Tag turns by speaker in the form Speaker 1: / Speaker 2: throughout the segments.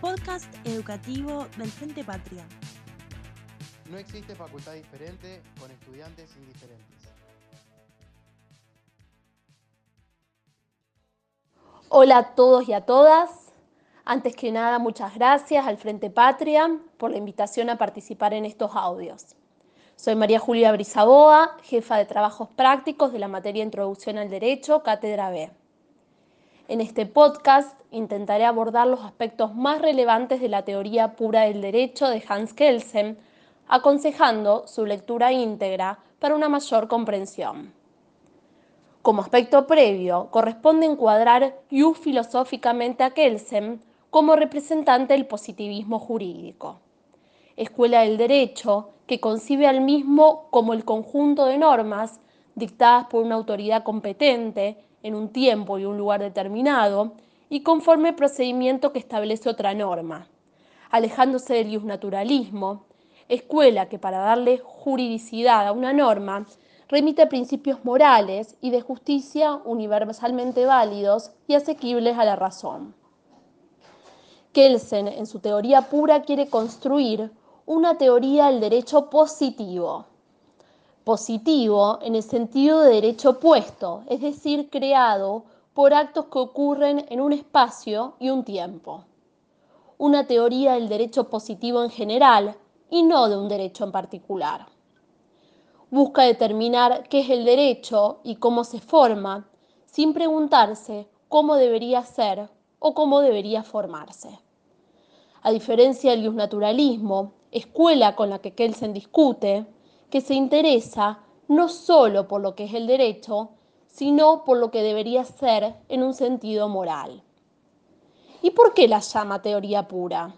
Speaker 1: Podcast educativo del Frente Patria.
Speaker 2: No existe facultad diferente con estudiantes indiferentes.
Speaker 3: Hola a todos y a todas. Antes que nada, muchas gracias al Frente Patria por la invitación a participar en estos audios. Soy María Julia Brisaboa, jefa de trabajos prácticos de la materia Introducción al Derecho, Cátedra B. En este podcast intentaré abordar los aspectos más relevantes de la teoría pura del derecho de Hans Kelsen, aconsejando su lectura íntegra para una mayor comprensión. Como aspecto previo, corresponde encuadrar Yu filosóficamente a Kelsen como representante del positivismo jurídico, escuela del derecho que concibe al mismo como el conjunto de normas dictadas por una autoridad competente en un tiempo y un lugar determinado y conforme procedimiento que establece otra norma, alejándose del naturalismo, escuela que para darle juridicidad a una norma remite principios morales y de justicia universalmente válidos y asequibles a la razón. Kelsen, en su teoría pura, quiere construir una teoría del derecho positivo, positivo en el sentido de derecho opuesto, es decir, creado por actos que ocurren en un espacio y un tiempo. Una teoría del derecho positivo en general y no de un derecho en particular. Busca determinar qué es el derecho y cómo se forma, sin preguntarse cómo debería ser o cómo debería formarse. A diferencia del naturalismo, escuela con la que Kelsen discute, que se interesa no solo por lo que es el derecho, sino por lo que debería ser en un sentido moral. ¿Y por qué la llama teoría pura?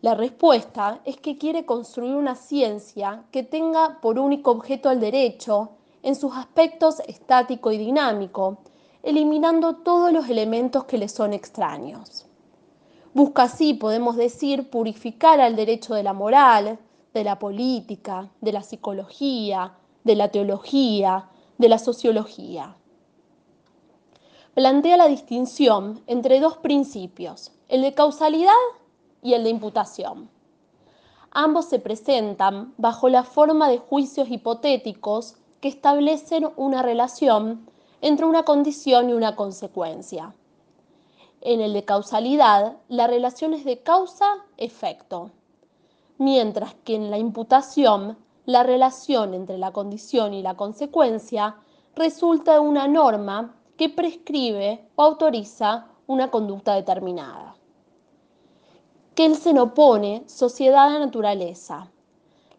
Speaker 3: La respuesta es que quiere construir una ciencia que tenga por único objeto el derecho en sus aspectos estático y dinámico, eliminando todos los elementos que le son extraños. Busca así, podemos decir, purificar al derecho de la moral, de la política, de la psicología, de la teología, de la sociología. Plantea la distinción entre dos principios, el de causalidad y el de imputación. Ambos se presentan bajo la forma de juicios hipotéticos que establecen una relación entre una condición y una consecuencia. En el de causalidad, la relación es de causa-efecto mientras que en la imputación la relación entre la condición y la consecuencia resulta de una norma que prescribe o autoriza una conducta determinada. Kelsen opone sociedad a naturaleza.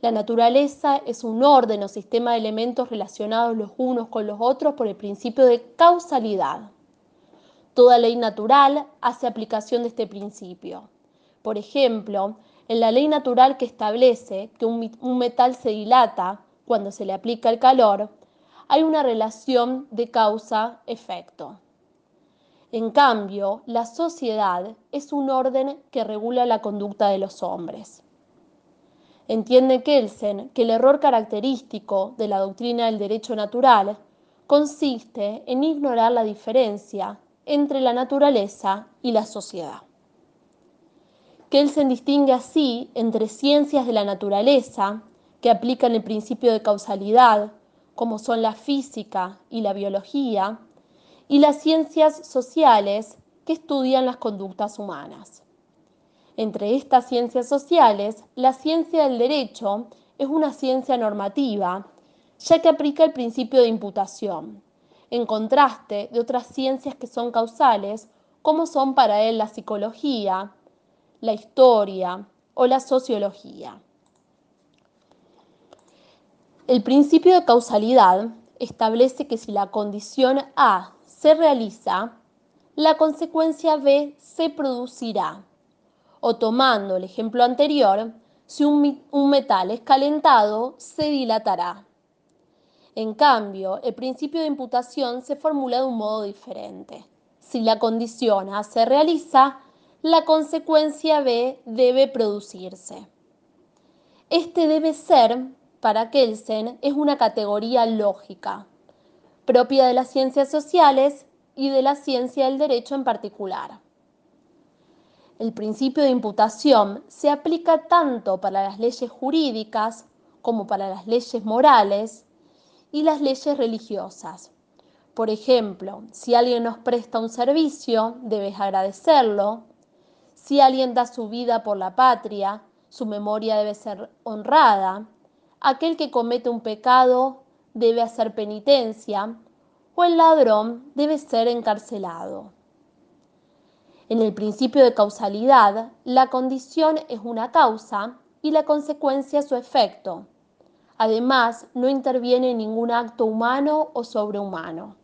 Speaker 3: La naturaleza es un orden o sistema de elementos relacionados los unos con los otros por el principio de causalidad. Toda ley natural hace aplicación de este principio. Por ejemplo, en la ley natural que establece que un, metal se dilata cuando se le aplica el calor, hay una relación de causa-efecto. En cambio, la sociedad es un orden que regula la conducta de los hombres. Entiende Kelsen que el error característico de la doctrina del derecho natural consiste en ignorar la diferencia entre la naturaleza y la sociedad. Kelsen distingue así entre ciencias de la naturaleza, que aplican el principio de causalidad, como son la física y la biología, y las ciencias sociales, que estudian las conductas humanas. Entre estas ciencias sociales, la ciencia del derecho es una ciencia normativa, ya que aplica el principio de imputación, en contraste de otras ciencias que son causales, como son para él la psicología, la historia o la sociología. El principio de causalidad establece que si la condición A se realiza, la consecuencia B se producirá. O tomando el ejemplo anterior, si un, metal es calentado, se dilatará. En cambio, el principio de imputación se formula de un modo diferente. Si la condición A se realiza, la consecuencia B debe producirse. Este debe ser, para Kelsen, es una categoría lógica, propia de las ciencias sociales y de la ciencia del derecho en particular. El principio de imputación se aplica tanto para las leyes jurídicas como para las leyes morales y las leyes religiosas. Por ejemplo, si alguien nos presta un servicio, debes agradecerlo. Si alguien da su vida por la patria, su memoria debe ser honrada. Aquel que comete un pecado debe hacer penitencia o el ladrón debe ser encarcelado. En el principio de causalidad, la condición es una causa y la consecuencia su efecto. Además, no interviene ningún acto humano o sobrehumano.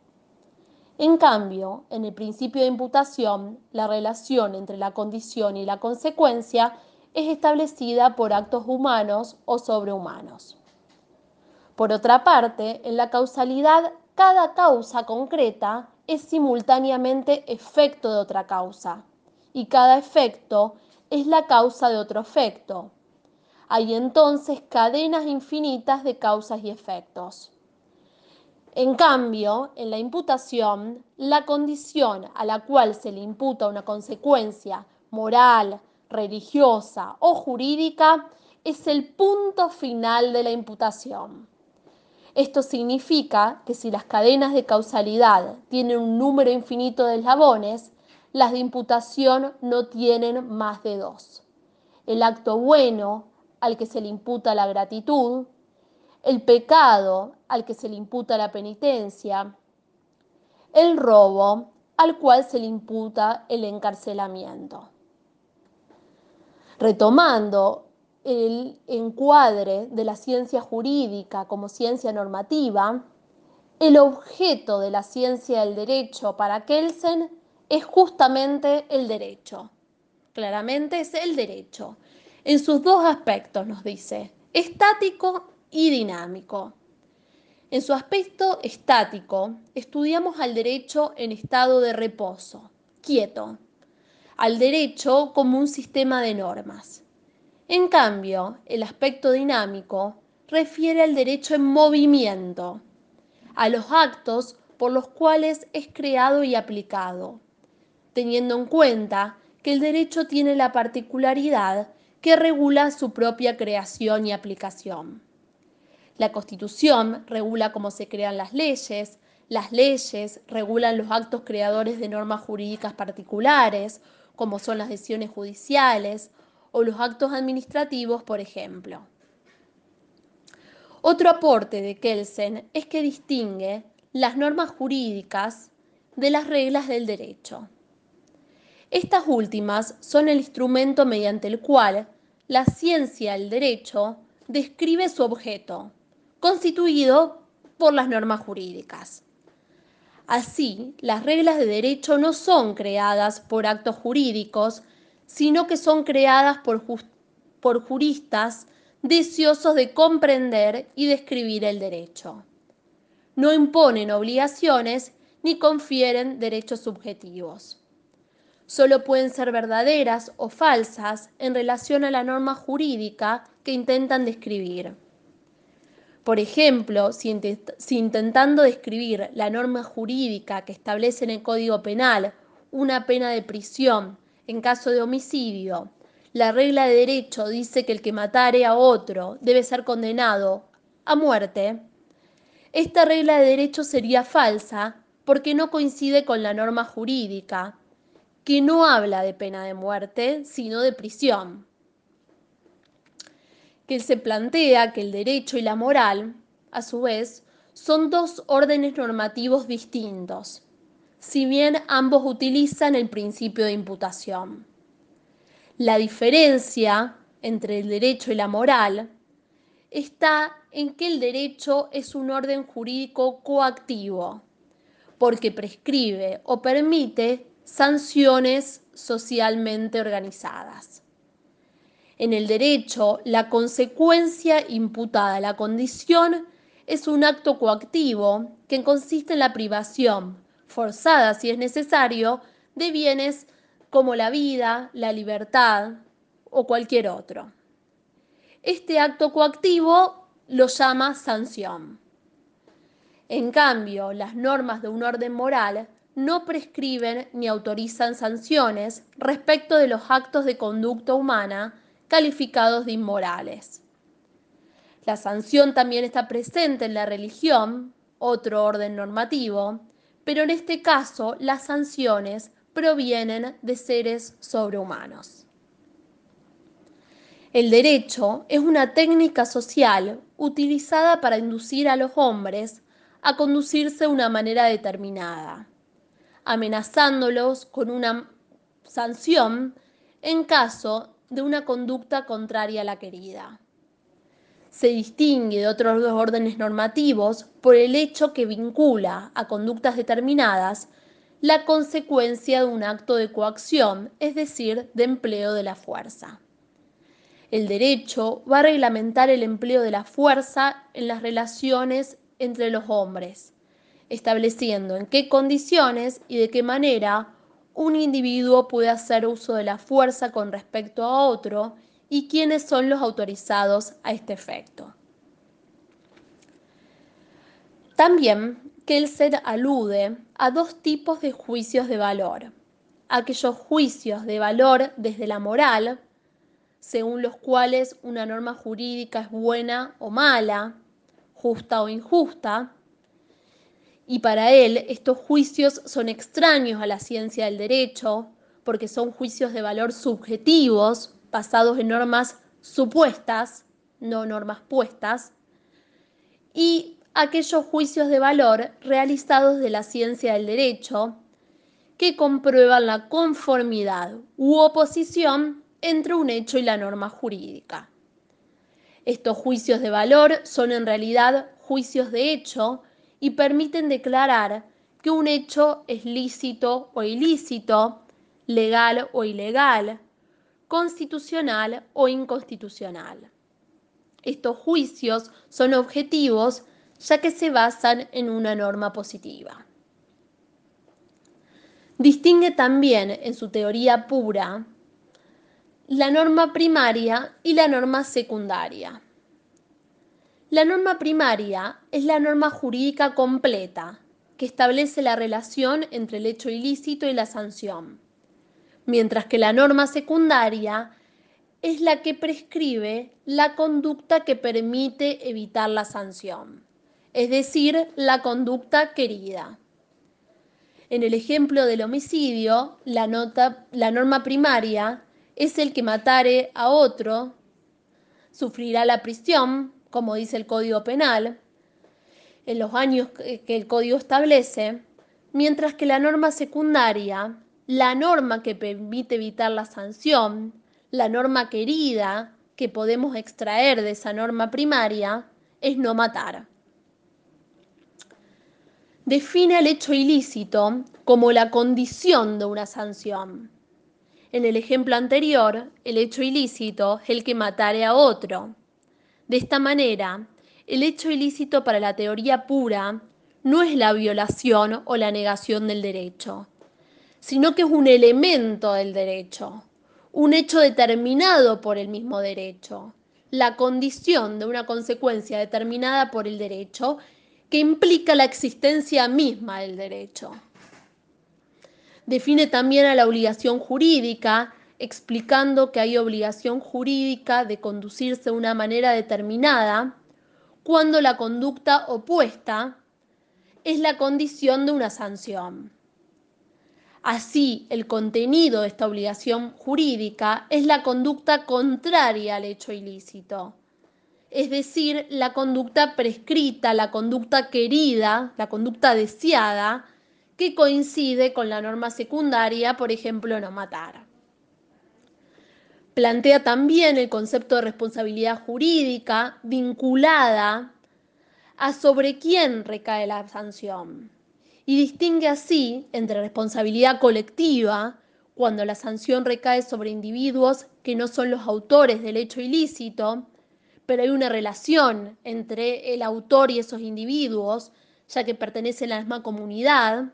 Speaker 3: En cambio, en el principio de imputación, la relación entre la condición y la consecuencia es establecida por actos humanos o sobrehumanos. Por otra parte, en la causalidad, cada causa concreta es simultáneamente efecto de otra causa y cada efecto es la causa de otro efecto. Hay entonces cadenas infinitas de causas y efectos. En cambio, en la imputación, la condición a la cual se le imputa una consecuencia moral, religiosa o jurídica es el punto final de la imputación. Esto significa que si las cadenas de causalidad tienen un número infinito de eslabones, las de imputación no tienen más de dos. El acto bueno al que se le imputa la gratitud, el pecado al que se le imputa la penitencia, el robo al cual se le imputa el encarcelamiento. Retomando el encuadre de la ciencia jurídica como ciencia normativa, el objeto de la ciencia del derecho para Kelsen es justamente el derecho. Claramente es el derecho. En sus dos aspectos nos dice, estático y dinámico. En su aspecto estático, estudiamos al derecho en estado de reposo, quieto, al derecho como un sistema de normas. En cambio, el aspecto dinámico refiere al derecho en movimiento, a los actos por los cuales es creado y aplicado, teniendo en cuenta que el derecho tiene la particularidad que regula su propia creación y aplicación. La Constitución regula cómo se crean las leyes, las leyes regulan los actos creadores de normas jurídicas particulares, como son las decisiones judiciales o los actos administrativos, por ejemplo. Otro aporte de Kelsen es que distingue las normas jurídicas de las reglas del derecho. Estas últimas son el instrumento mediante el cual la ciencia del derecho describe su objeto, constituido por las normas jurídicas. Así, las reglas de derecho no son creadas por actos jurídicos, sino que son creadas por, por juristas deseosos de comprender y describir el derecho. No imponen obligaciones ni confieren derechos subjetivos. Solo pueden ser verdaderas o falsas en relación a la norma jurídica que intentan describir. Por ejemplo, si, intentando describir la norma jurídica que establece en el Código Penal una pena de prisión en caso de homicidio, la regla de derecho dice que el que matare a otro debe ser condenado a muerte, esta regla de derecho sería falsa porque no coincide con la norma jurídica, que no habla de pena de muerte, sino de prisión que se plantea que el derecho y la moral, a su vez, son dos órdenes normativos distintos, si bien ambos utilizan el principio de imputación. La diferencia entre el derecho y la moral está en que el derecho es un orden jurídico coactivo, porque prescribe o permite sanciones socialmente organizadas. En el derecho, la consecuencia imputada a la condición es un acto coactivo que consiste en la privación, forzada si es necesario, de bienes como la vida, la libertad o cualquier otro. Este acto coactivo lo llama sanción. En cambio, las normas de un orden moral no prescriben ni autorizan sanciones respecto de los actos de conducta humana calificados de inmorales. La sanción también está presente en la religión, otro orden normativo, pero en este caso las sanciones provienen de seres sobrehumanos. El derecho es una técnica social utilizada para inducir a los hombres a conducirse de una manera determinada, amenazándolos con una sanción en caso de una conducta contraria a la querida. Se distingue de otros órdenes normativos por el hecho que vincula a conductas determinadas la consecuencia de un acto de coacción, es decir, de empleo de la fuerza. El derecho va a reglamentar el empleo de la fuerza en las relaciones entre los hombres, estableciendo en qué condiciones y de qué manera un individuo puede hacer uso de la fuerza con respecto a otro y quiénes son los autorizados a este efecto. También que el ser alude a dos tipos de juicios de valor. Aquellos juicios de valor desde la moral, según los cuales una norma jurídica es buena o mala, justa o injusta, y para él estos juicios son extraños a la ciencia del derecho porque son juicios de valor subjetivos basados en normas supuestas, no normas puestas, y aquellos juicios de valor realizados de la ciencia del derecho que comprueban la conformidad u oposición entre un hecho y la norma jurídica. Estos juicios de valor son en realidad juicios de hecho y permiten declarar que un hecho es lícito o ilícito, legal o ilegal, constitucional o inconstitucional. Estos juicios son objetivos ya que se basan en una norma positiva. Distingue también en su teoría pura la norma primaria y la norma secundaria. La norma primaria es la norma jurídica completa que establece la relación entre el hecho ilícito y la sanción, mientras que la norma secundaria es la que prescribe la conducta que permite evitar la sanción es decir, la conducta querida. En el ejemplo del homicidio, la, norma primaria es el que matare a otro, sufrirá la prisión, como dice el Código Penal, en los años que el Código establece, mientras que la norma secundaria, la norma que permite evitar la sanción, la norma querida que podemos extraer de esa norma primaria, es no matar define el hecho ilícito como la condición de una sanción. En el ejemplo anterior, el hecho ilícito es el que matare a otro. De esta manera, el hecho ilícito para la teoría pura no es la violación o la negación del derecho, sino que es un elemento del derecho, un hecho determinado por el mismo derecho, la condición de una consecuencia determinada por el derecho que implica la existencia misma del derecho. Define también a la obligación jurídica, explicando que hay obligación jurídica de conducirse de una manera determinada cuando la conducta opuesta es la condición de una sanción. Así, el contenido de esta obligación jurídica es la conducta contraria al hecho ilícito es decir, la conducta prescrita, la conducta querida, la conducta deseada, que coincide con la norma secundaria, por ejemplo, no matar. Plantea también el concepto de responsabilidad jurídica vinculada a sobre quién recae la sanción. Y distingue así entre responsabilidad colectiva, cuando la sanción recae sobre individuos que no son los autores del hecho ilícito, pero hay una relación entre el autor y esos individuos, ya que pertenecen a la misma comunidad,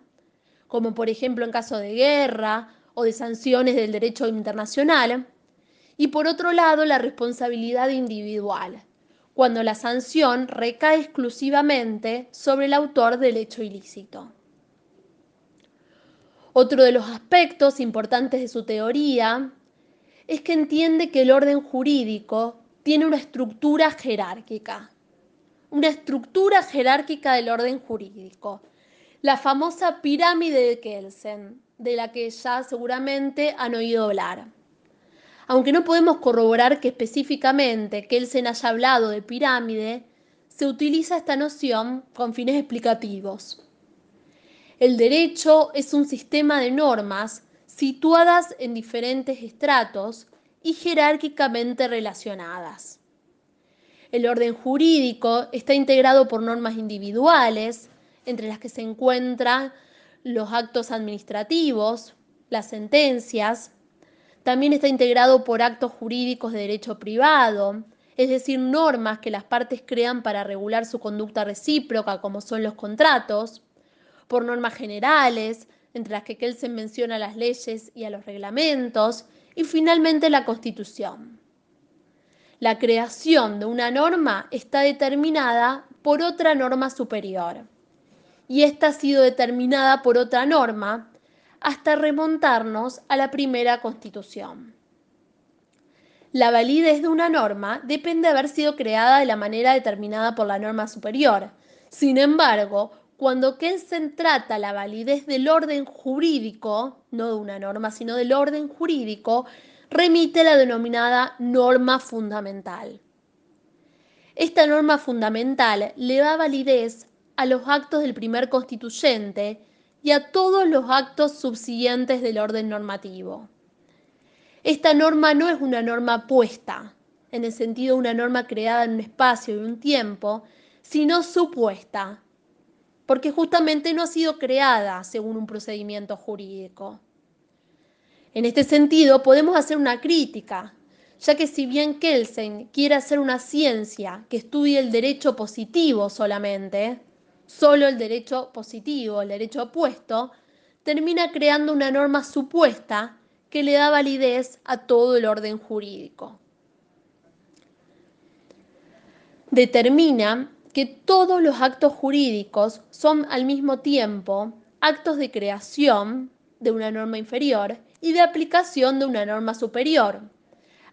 Speaker 3: como por ejemplo en caso de guerra o de sanciones del derecho internacional, y por otro lado la responsabilidad individual, cuando la sanción recae exclusivamente sobre el autor del hecho ilícito. Otro de los aspectos importantes de su teoría es que entiende que el orden jurídico tiene una estructura jerárquica, una estructura jerárquica del orden jurídico, la famosa pirámide de Kelsen, de la que ya seguramente han oído hablar. Aunque no podemos corroborar que específicamente Kelsen haya hablado de pirámide, se utiliza esta noción con fines explicativos. El derecho es un sistema de normas situadas en diferentes estratos y jerárquicamente relacionadas. El orden jurídico está integrado por normas individuales, entre las que se encuentran los actos administrativos, las sentencias. También está integrado por actos jurídicos de derecho privado, es decir, normas que las partes crean para regular su conducta recíproca, como son los contratos, por normas generales, entre las que Kelsen menciona las leyes y a los reglamentos, y finalmente la Constitución. La creación de una norma está determinada por otra norma superior y esta ha sido determinada por otra norma hasta remontarnos a la primera constitución. La validez de una norma depende de haber sido creada de la manera determinada por la norma superior. Sin embargo, cuando Kelsen trata la validez del orden jurídico, no de una norma, sino del orden jurídico, remite la denominada norma fundamental. Esta norma fundamental le da validez a los actos del primer constituyente y a todos los actos subsiguientes del orden normativo. Esta norma no es una norma puesta, en el sentido de una norma creada en un espacio y un tiempo, sino supuesta, porque justamente no ha sido creada según un procedimiento jurídico. En este sentido, podemos hacer una crítica, ya que si bien Kelsen quiere hacer una ciencia que estudie el derecho positivo solamente, solo el derecho positivo, el derecho opuesto, termina creando una norma supuesta que le da validez a todo el orden jurídico. Determina que todos los actos jurídicos son al mismo tiempo actos de creación de una norma inferior y de aplicación de una norma superior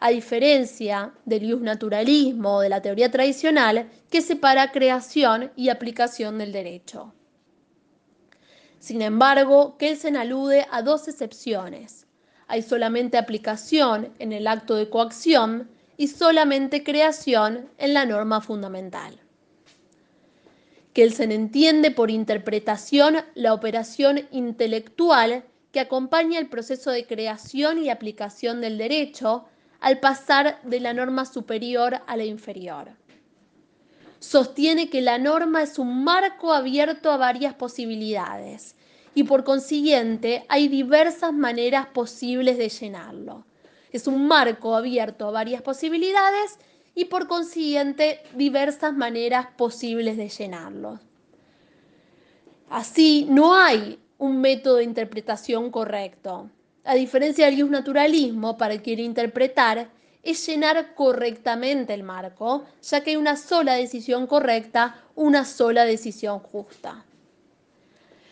Speaker 3: a diferencia del naturalismo o de la teoría tradicional que separa creación y aplicación del derecho. Sin embargo, Kelsen alude a dos excepciones. Hay solamente aplicación en el acto de coacción y solamente creación en la norma fundamental. Kelsen entiende por interpretación la operación intelectual que acompaña el proceso de creación y aplicación del derecho al pasar de la norma superior a la inferior. Sostiene que la norma es un marco abierto a varias posibilidades y por consiguiente hay diversas maneras posibles de llenarlo. Es un marco abierto a varias posibilidades y por consiguiente diversas maneras posibles de llenarlo. Así, no hay un método de interpretación correcto a diferencia del naturalismo, para quien interpretar, es llenar correctamente el marco, ya que hay una sola decisión correcta, una sola decisión justa.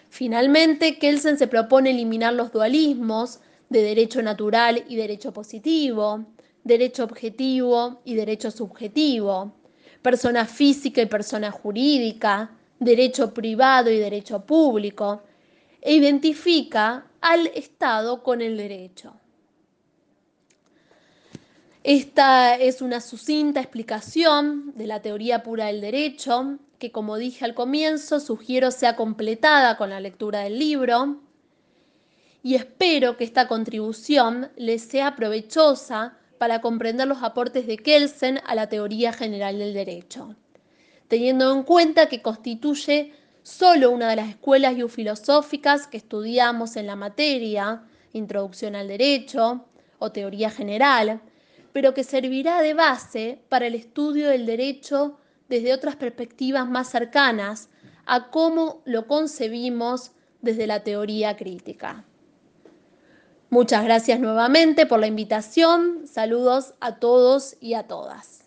Speaker 3: Finalmente, Kelsen se propone eliminar los dualismos de derecho natural y derecho positivo, derecho objetivo y derecho subjetivo, persona física y persona jurídica, derecho privado y derecho público, e identifica al Estado con el derecho. Esta es una sucinta explicación de la teoría pura del derecho, que como dije al comienzo, sugiero sea completada con la lectura del libro y espero que esta contribución les sea provechosa para comprender los aportes de Kelsen a la teoría general del derecho, teniendo en cuenta que constituye solo una de las escuelas filosóficas que estudiamos en la materia, Introducción al Derecho o Teoría General, pero que servirá de base para el estudio del derecho desde otras perspectivas más cercanas a cómo lo concebimos desde la teoría crítica. Muchas gracias nuevamente por la invitación. Saludos a todos y a todas.